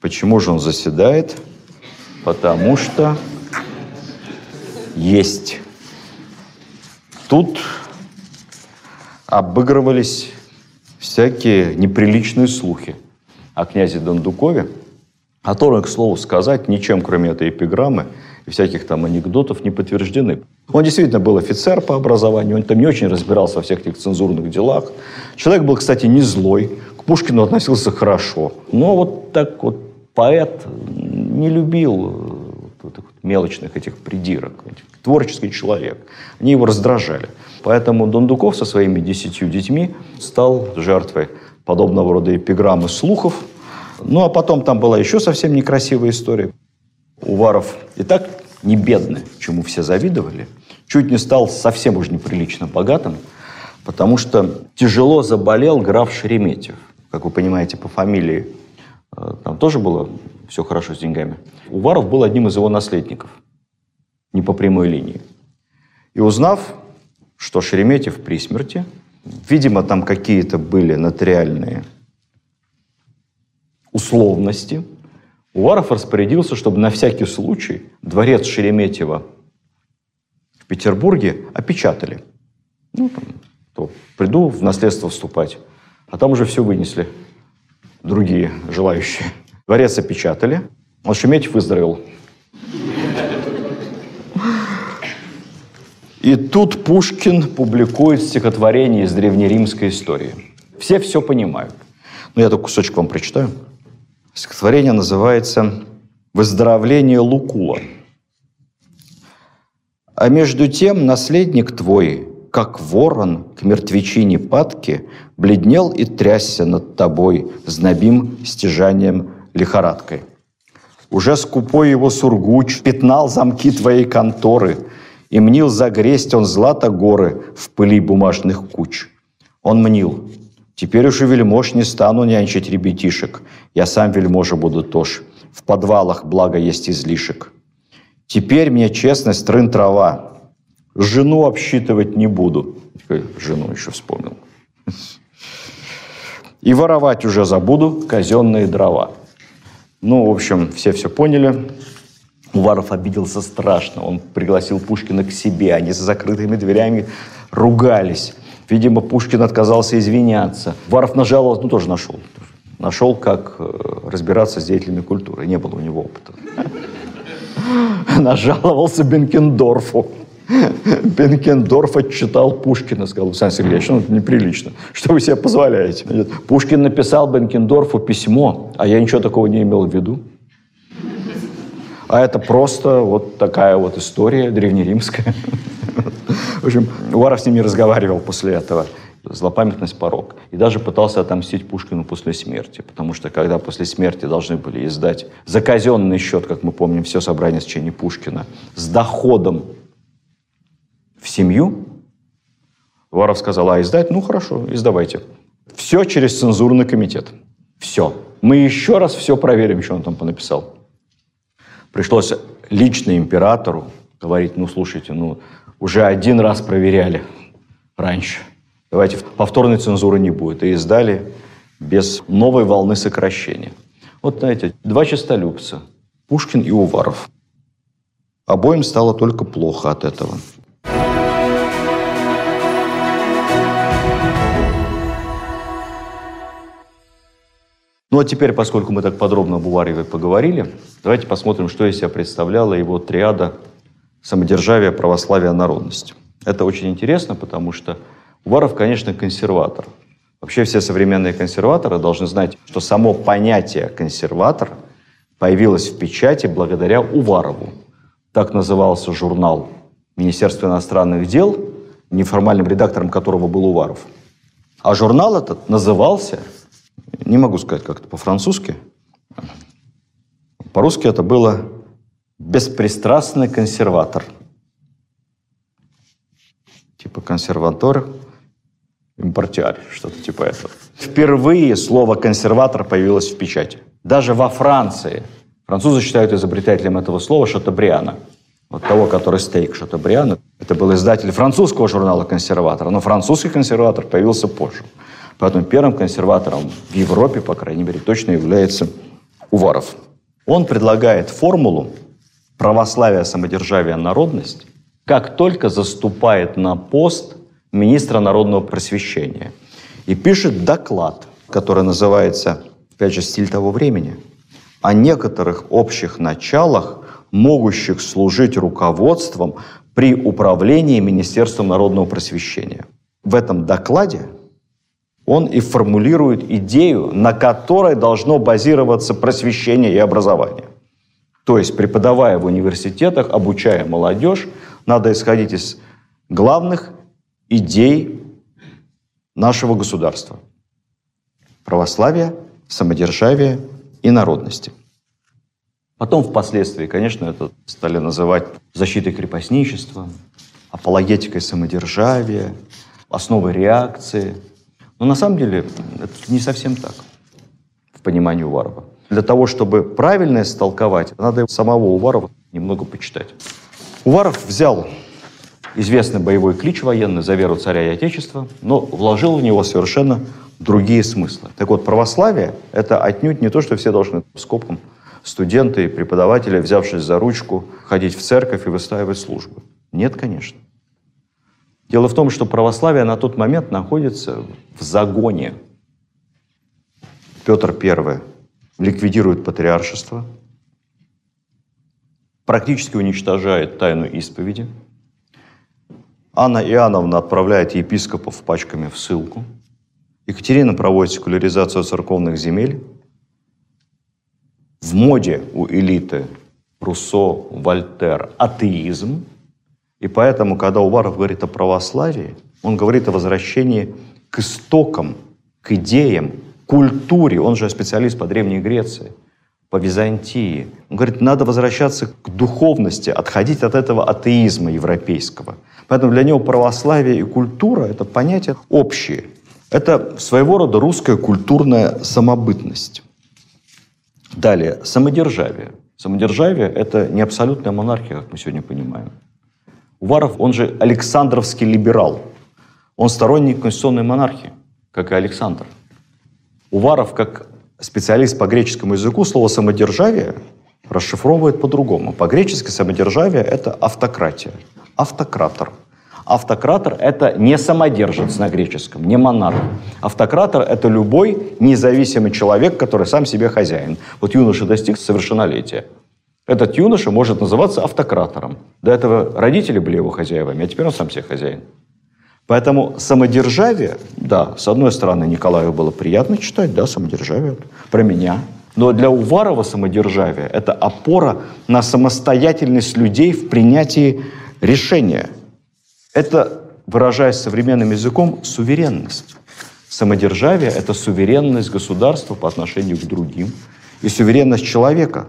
Почему же он заседает? Потому что есть. Тут обыгрывались всякие неприличные слухи о князе Дондукове, которые, к слову сказать, ничем, кроме этой эпиграммы и всяких там анекдотов, не подтверждены. Он действительно был офицер по образованию, он там не очень разбирался во всех этих цензурных делах. Человек был, кстати, не злой, к Пушкину относился хорошо. Но вот так вот поэт не любил мелочных этих придирок, творческий человек. Они его раздражали. Поэтому Дондуков со своими десятью детьми стал жертвой подобного рода эпиграммы слухов. Ну, а потом там была еще совсем некрасивая история. Уваров и так не бедный, чему все завидовали, чуть не стал совсем уж неприлично богатым, потому что тяжело заболел граф Шереметьев. Как вы понимаете, по фамилии там тоже было все хорошо с деньгами. Уваров был одним из его наследников, не по прямой линии. И узнав, что Шереметьев при смерти, видимо, там какие-то были нотариальные условности, Уваров распорядился, чтобы на всякий случай дворец Шереметьева в Петербурге опечатали. Ну, там, то приду в наследство вступать, а там уже все вынесли другие желающие. Дворец опечатали, Шереметьев выздоровел. И тут Пушкин публикует стихотворение из древнеримской истории. Все все понимают. Но я только кусочек вам прочитаю. Стихотворение называется «Выздоровление Лукула». А между тем наследник твой, как ворон к мертвечине падки, бледнел и трясся над тобой знобим стяжанием лихорадкой. Уже скупой его сургуч пятнал замки твоей конторы – и мнил загресть он злато горы в пыли бумажных куч. Он мнил, теперь уж и вельмож не стану нянчить ребятишек, я сам вельможа буду тоже. В подвалах благо есть излишек. Теперь мне честность трын трава, жену обсчитывать не буду. Жену еще вспомнил. И воровать уже забуду казенные дрова. Ну, в общем, все все поняли. Уваров обиделся страшно. Он пригласил Пушкина к себе. Они за закрытыми дверями ругались. Видимо, Пушкин отказался извиняться. Уваров нажаловался, ну, тоже нашел. Нашел, как э, разбираться с деятелями культуры. Не было у него опыта. Нажаловался Бенкендорфу. Бенкендорф отчитал Пушкина, сказал, Александр Сергеевич, ну, это неприлично. Что вы себе позволяете? Пушкин написал Бенкендорфу письмо, а я ничего такого не имел в виду. А это просто вот такая вот история древнеримская. В общем, Уваров с ними разговаривал после этого. Злопамятность порог. И даже пытался отомстить Пушкину после смерти. Потому что когда после смерти должны были издать за казенный счет, как мы помним, все собрание сочинений Пушкина, с доходом в семью, Уваров сказал, а издать? Ну, хорошо, издавайте. Все через цензурный комитет. Все. Мы еще раз все проверим, что он там понаписал. Пришлось лично императору говорить, ну, слушайте, ну, уже один раз проверяли раньше. Давайте повторной цензуры не будет. И издали без новой волны сокращения. Вот, знаете, два честолюбца. Пушкин и Уваров. Обоим стало только плохо от этого. Ну а теперь, поскольку мы так подробно об Увареве поговорили, давайте посмотрим, что из себя представляла его триада самодержавия, православия, народность. Это очень интересно, потому что Уваров, конечно, консерватор. Вообще все современные консерваторы должны знать, что само понятие консерватор появилось в печати благодаря Уварову. Так назывался журнал Министерства иностранных дел, неформальным редактором которого был Уваров. А журнал этот назывался не могу сказать как-то по-французски. По-русски это было «беспристрастный консерватор». Типа консерватор, импортиар, что-то типа этого. Впервые слово «консерватор» появилось в печати. Даже во Франции. Французы считают изобретателем этого слова Шатабриана. Вот того, который стейк Шатабриана. Это был издатель французского журнала «Консерватор». Но французский консерватор появился позже. Поэтому первым консерватором в Европе, по крайней мере, точно является Уваров. Он предлагает формулу православия, самодержавия, народность, как только заступает на пост министра народного просвещения. И пишет доклад, который называется, опять же, «Стиль того времени», о некоторых общих началах, могущих служить руководством при управлении Министерством народного просвещения. В этом докладе он и формулирует идею, на которой должно базироваться просвещение и образование. То есть, преподавая в университетах, обучая молодежь, надо исходить из главных идей нашего государства. Православия, самодержавия и народности. Потом впоследствии, конечно, это стали называть защитой крепостничества, апологетикой самодержавия, основой реакции. Но на самом деле это не совсем так в понимании Уварова. Для того, чтобы правильно истолковать, надо самого Уварова немного почитать. Уваров взял известный боевой клич военный «За веру царя и отечества», но вложил в него совершенно другие смыслы. Так вот, православие – это отнюдь не то, что все должны скопом студенты и преподаватели, взявшись за ручку, ходить в церковь и выстаивать службы. Нет, конечно. Дело в том, что православие на тот момент находится в загоне. Петр I ликвидирует патриаршество, практически уничтожает тайну исповеди. Анна Иоанновна отправляет епископов пачками в ссылку. Екатерина проводит секуляризацию церковных земель. В моде у элиты Руссо, Вольтер атеизм. И поэтому, когда Уваров говорит о православии, он говорит о возвращении к истокам, к идеям, культуре. Он же специалист по Древней Греции, по Византии. Он говорит, надо возвращаться к духовности, отходить от этого атеизма европейского. Поэтому для него православие и культура – это понятия общие. Это своего рода русская культурная самобытность. Далее, самодержавие. Самодержавие – это не абсолютная монархия, как мы сегодня понимаем. Уваров, он же Александровский либерал. Он сторонник конституционной монархии, как и Александр. Уваров, как специалист по греческому языку, слово «самодержавие» расшифровывает по-другому. По-гречески самодержавие – это автократия, автократор. Автократор – это не самодержец на греческом, не монарх. Автократор – это любой независимый человек, который сам себе хозяин. Вот юноша достиг совершеннолетия. Этот юноша может называться автократором. До этого родители были его хозяевами, а теперь он сам себе хозяин. Поэтому самодержавие, да, с одной стороны, Николаю было приятно читать, да, самодержавие, про меня. Но для Уварова самодержавие – это опора на самостоятельность людей в принятии решения. Это, выражаясь современным языком, суверенность. Самодержавие – это суверенность государства по отношению к другим и суверенность человека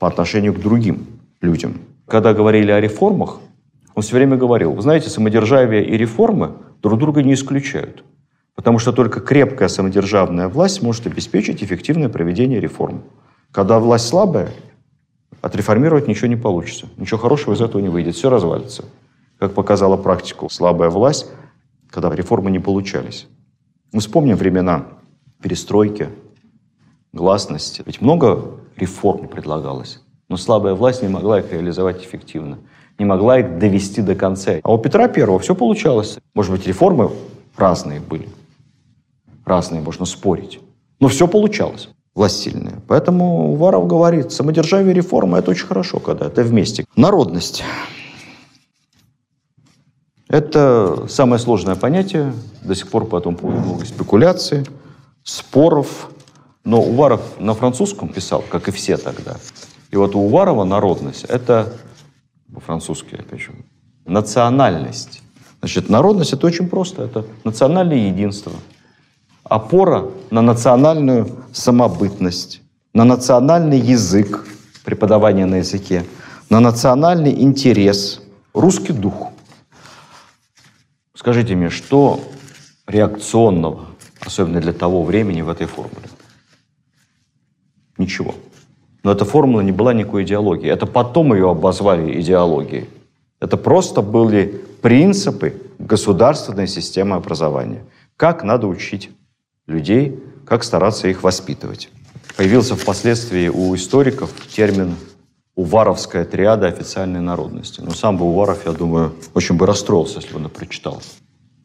по отношению к другим людям. Когда говорили о реформах, он все время говорил, вы знаете, самодержавие и реформы друг друга не исключают. Потому что только крепкая самодержавная власть может обеспечить эффективное проведение реформ. Когда власть слабая, отреформировать ничего не получится. Ничего хорошего из этого не выйдет. Все развалится. Как показала практику, слабая власть, когда реформы не получались. Мы вспомним времена перестройки, гласности. Ведь много реформ предлагалось, но слабая власть не могла их реализовать эффективно не могла их довести до конца. А у Петра Первого все получалось. Может быть, реформы разные были. Разные, можно спорить. Но все получалось. Власть сильная. Поэтому Уваров говорит, самодержавие и реформа – это очень хорошо, когда это вместе. Народность. Это самое сложное понятие. До сих пор по этому поводу много спекуляций, споров. Но Уваров на французском писал, как и все тогда. И вот у Уварова народность – это по-французски, опять же. Национальность. Значит, народность – это очень просто. Это национальное единство. Опора на национальную самобытность, на национальный язык, преподавание на языке, на национальный интерес, русский дух. Скажите мне, что реакционного, особенно для того времени, в этой формуле? Ничего. Но эта формула не была никакой идеологией. Это потом ее обозвали идеологией. Это просто были принципы государственной системы образования. Как надо учить людей, как стараться их воспитывать. Появился впоследствии у историков термин «уваровская триада официальной народности». Но сам бы Уваров, я думаю, очень бы расстроился, если бы он это прочитал.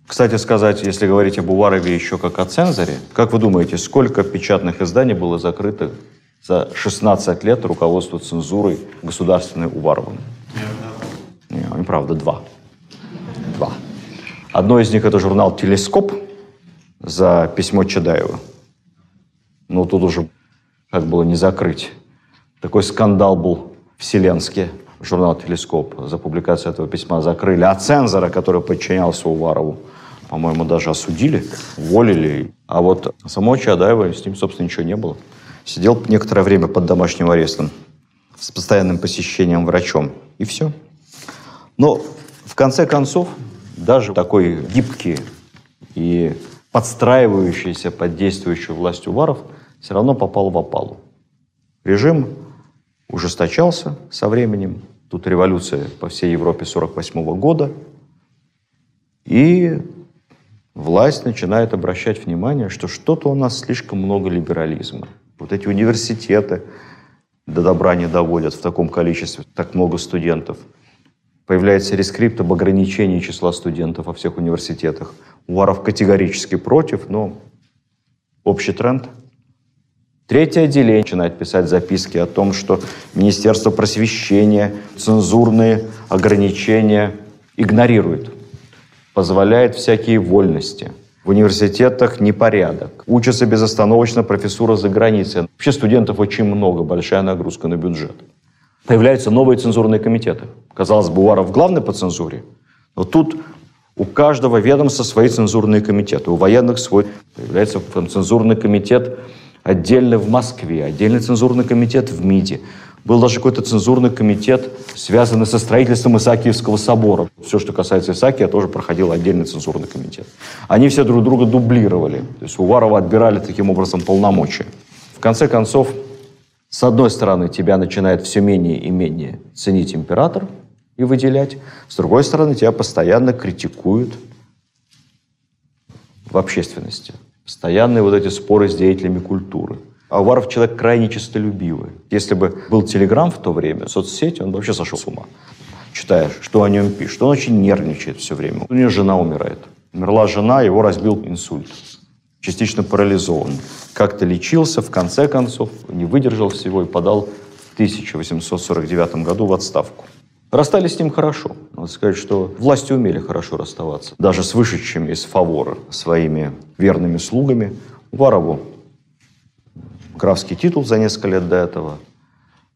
Кстати сказать, если говорить об Уварове еще как о цензоре, как вы думаете, сколько печатных изданий было закрыто за 16 лет руководство цензурой государственной Уваровым. Не, правда, два. Два. Одно из них это журнал «Телескоп», за письмо Чадаева. Но тут уже как было не закрыть. Такой скандал был вселенский. Журнал «Телескоп» за публикацию этого письма закрыли. А цензора, который подчинялся Уварову, по-моему, даже осудили, уволили. А вот самого Чадаева с ним, собственно, ничего не было. Сидел некоторое время под домашним арестом с постоянным посещением врачом. И все. Но в конце концов, даже такой гибкий и подстраивающийся под действующую власть Уваров все равно попал в опалу. Режим ужесточался со временем. Тут революция по всей Европе 48 года. И власть начинает обращать внимание, что что-то у нас слишком много либерализма. Вот эти университеты до добра не доводят в таком количестве, так много студентов. Появляется рескрипт об ограничении числа студентов во всех университетах. Уваров категорически против, но общий тренд. Третье отделение начинает писать записки о том, что Министерство просвещения цензурные ограничения игнорирует, позволяет всякие вольности. В университетах непорядок. Учатся безостановочно профессура за границей. Вообще студентов очень много, большая нагрузка на бюджет. Появляются новые цензурные комитеты. Казалось бы, Уваров главный по цензуре, но тут у каждого ведомства свои цензурные комитеты. У военных свой. Появляется цензурный комитет отдельно в Москве, отдельный цензурный комитет в МИДе. Был даже какой-то цензурный комитет, связанный со строительством Исаакиевского собора. Все, что касается Исаакия, тоже проходил отдельный цензурный комитет. Они все друг друга дублировали. То есть Уварова отбирали таким образом полномочия. В конце концов, с одной стороны, тебя начинает все менее и менее ценить император – и выделять. С другой стороны, тебя постоянно критикуют в общественности. Постоянные вот эти споры с деятелями культуры. А Уваров человек крайне честолюбивый. Если бы был Телеграм в то время, соцсети, он вообще сошел с ума. Читая, что о нем пишет. Он очень нервничает все время. У него жена умирает. Умерла жена, его разбил инсульт. Частично парализован. Как-то лечился, в конце концов, не выдержал всего и подал в 1849 году в отставку. Расстались с ним хорошо. Надо сказать, что власти умели хорошо расставаться. Даже с вышедшими из фавора своими верными слугами. Уварову графский титул за несколько лет до этого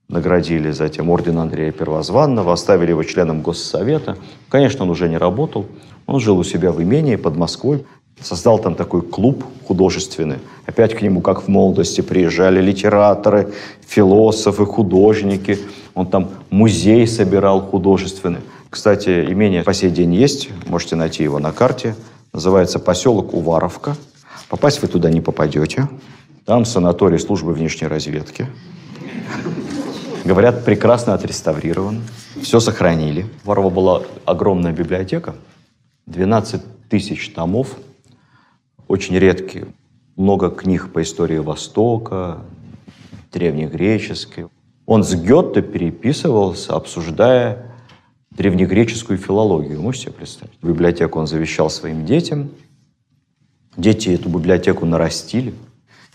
наградили, затем орден Андрея Первозванного, оставили его членом Госсовета. Конечно, он уже не работал. Он жил у себя в имении под Москвой, создал там такой клуб художественный. Опять к нему, как в молодости, приезжали литераторы, философы, художники – он там музей собирал художественный. Кстати, имение по сей день есть, можете найти его на карте. Называется поселок Уваровка. Попасть вы туда не попадете. Там санаторий службы внешней разведки. Говорят, прекрасно отреставрирован. Все сохранили. У Варова была огромная библиотека. 12 тысяч томов. Очень редкие. Много книг по истории Востока, древнегреческой. Он с Гетте переписывался, обсуждая древнегреческую филологию. Можете себе представить? Библиотеку он завещал своим детям. Дети эту библиотеку нарастили.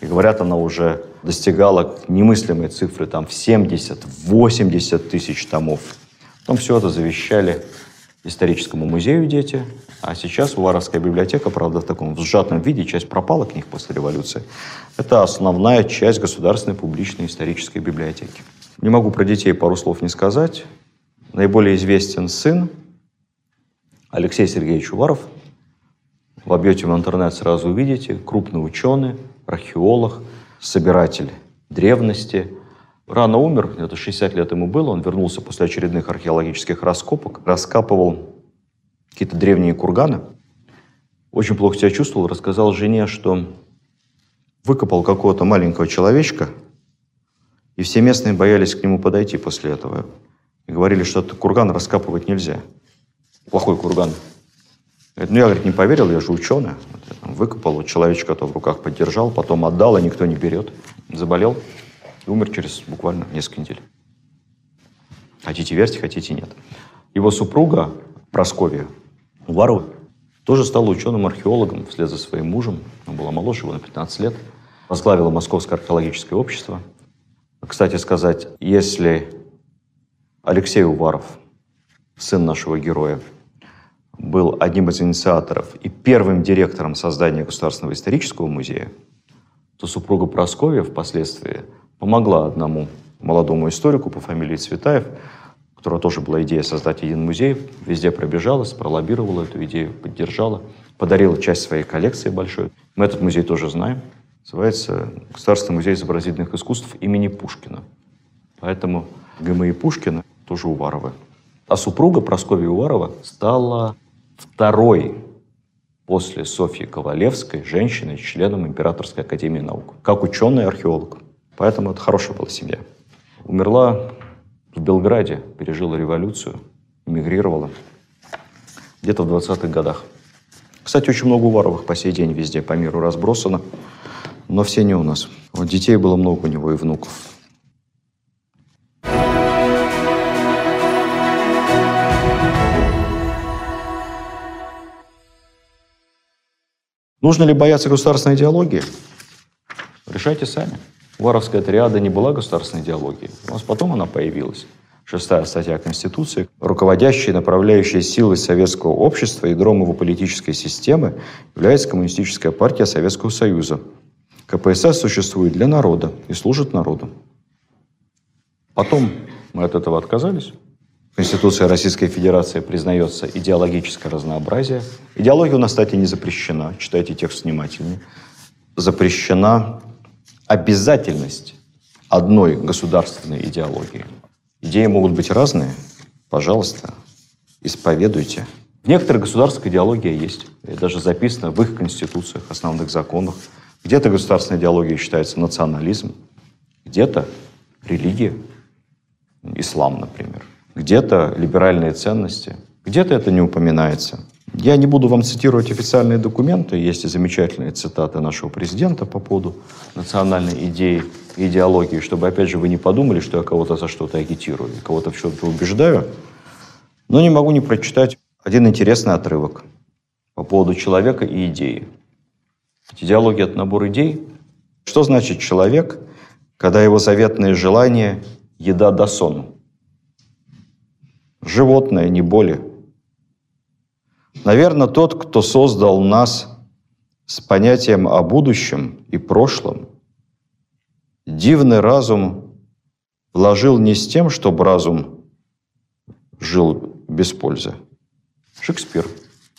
И говорят, она уже достигала немыслимой цифры там, в 70-80 тысяч томов. Потом все это завещали историческому музею дети. А сейчас Уваровская библиотека, правда, в таком сжатом виде, часть пропала книг после революции. Это основная часть государственной публичной исторической библиотеки. Не могу про детей пару слов не сказать. Наиболее известен сын Алексей Сергеевич Уваров. В интернет, сразу увидите. Крупный ученый, археолог, собиратель древности. Рано умер, где-то 60 лет ему было. Он вернулся после очередных археологических раскопок. Раскапывал какие-то древние курганы. Очень плохо себя чувствовал. Рассказал жене, что выкопал какого-то маленького человечка – и все местные боялись к нему подойти после этого. И говорили, что этот курган раскапывать нельзя. Плохой курган. Говорит, ну я, говорит, не поверил, я же ученый. Выкопал, вот человечка-то в руках поддержал, потом отдал, а никто не берет. Заболел и умер через буквально несколько недель. Хотите верьте, хотите нет. Его супруга Просковья Уварова тоже стала ученым-археологом вслед за своим мужем. Она была моложе его на 15 лет. Возглавила Московское археологическое общество – кстати сказать, если Алексей Уваров, сын нашего героя, был одним из инициаторов и первым директором создания Государственного исторического музея, то супруга Прасковья впоследствии помогла одному молодому историку по фамилии Цветаев, у которого тоже была идея создать один музей, везде пробежалась, пролоббировала эту идею, поддержала, подарила часть своей коллекции большой. Мы этот музей тоже знаем. Называется Государственный музей изобразительных искусств имени Пушкина. Поэтому ГМИ Пушкина тоже Уваровы. А супруга Прасковья Уварова стала второй после Софьи Ковалевской женщиной, членом Императорской академии наук, как ученый археолог. Поэтому это хорошая была семья. Умерла в Белграде, пережила революцию, эмигрировала где-то в 20-х годах. Кстати, очень много Уваровых по сей день везде по миру разбросано, но все не у нас. Вот детей было много у него и внуков. Нужно ли бояться государственной идеологии? Решайте сами. Варовская триада не была государственной идеологией. У нас потом она появилась. Шестая статья Конституции. Руководящей направляющей силой советского общества, ядром его политической системы является Коммунистическая партия Советского Союза. КПСС существует для народа и служит народу. Потом мы от этого отказались. Конституция Российской Федерации признается идеологическое разнообразие. Идеология у нас, кстати, не запрещена. Читайте текст внимательнее. Запрещена обязательность одной государственной идеологии. Идеи могут быть разные. Пожалуйста, исповедуйте. В некоторых государствах идеология есть. И даже записано в их конституциях, основных законах. Где-то государственная идеология считается национализм, где-то религия, ислам, например где-то либеральные ценности, где-то это не упоминается. Я не буду вам цитировать официальные документы, есть и замечательные цитаты нашего президента по поводу национальной идеи и идеологии, чтобы, опять же, вы не подумали, что я кого-то за что-то агитирую, кого-то в чем-то убеждаю. Но не могу не прочитать один интересный отрывок по поводу человека и идеи. идеология – это набор идей. Что значит человек, когда его заветные желания – еда до сону? Животное, не более. Наверное, тот, кто создал нас с понятием о будущем и прошлом, дивный разум вложил не с тем, чтобы разум жил без пользы. Шекспир,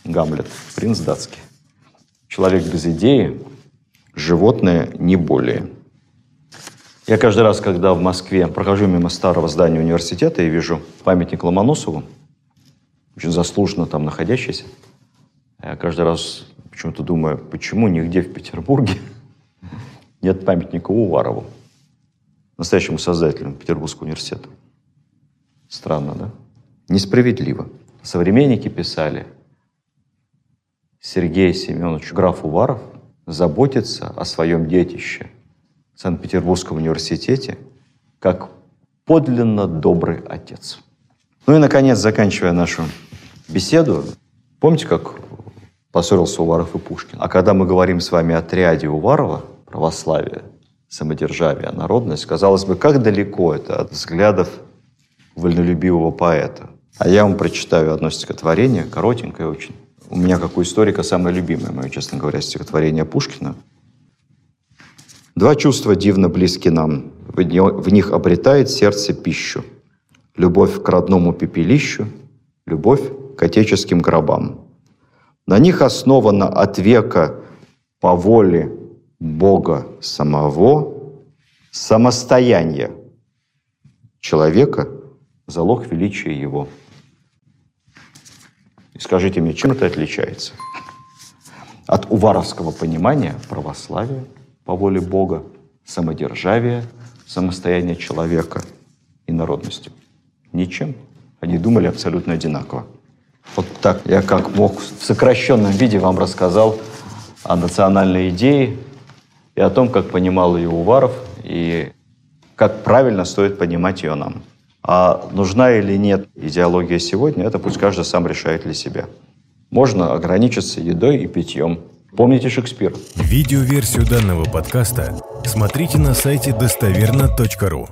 Гамлет, принц датский. Человек без идеи, животное не более. Я каждый раз, когда в Москве прохожу мимо старого здания университета и вижу памятник Ломоносову, очень заслуженно там находящийся, я каждый раз почему-то думаю, почему нигде в Петербурге нет памятника Уварову, настоящему создателю Петербургского университета. Странно, да? Несправедливо. Современники писали, Сергей Семенович граф Уваров заботится о своем детище – Санкт-Петербургском университете как подлинно добрый отец. Ну и, наконец, заканчивая нашу беседу, помните, как поссорился Уваров и Пушкин? А когда мы говорим с вами о триаде Уварова, православие, самодержавие, народность, казалось бы, как далеко это от взглядов вольнолюбивого поэта. А я вам прочитаю одно стихотворение, коротенькое очень. У меня, как у историка, самое любимое мое, честно говоря, стихотворение Пушкина – Два чувства дивно близки нам. В них обретает сердце пищу. Любовь к родному пепелищу, любовь к отеческим гробам. На них основано от века по воле Бога самого самостояние человека – залог величия его. И скажите мне, чем это отличается? От уваровского понимания православия – по воле Бога, самодержавие, самостояние человека и народности. Ничем. Они думали абсолютно одинаково. Вот так я как мог в сокращенном виде вам рассказал о национальной идее и о том, как понимал ее Уваров и как правильно стоит понимать ее нам. А нужна или нет идеология сегодня, это пусть каждый сам решает для себя. Можно ограничиться едой и питьем, Помните Шекспира. Видеоверсию данного подкаста смотрите на сайте достоверно.ру.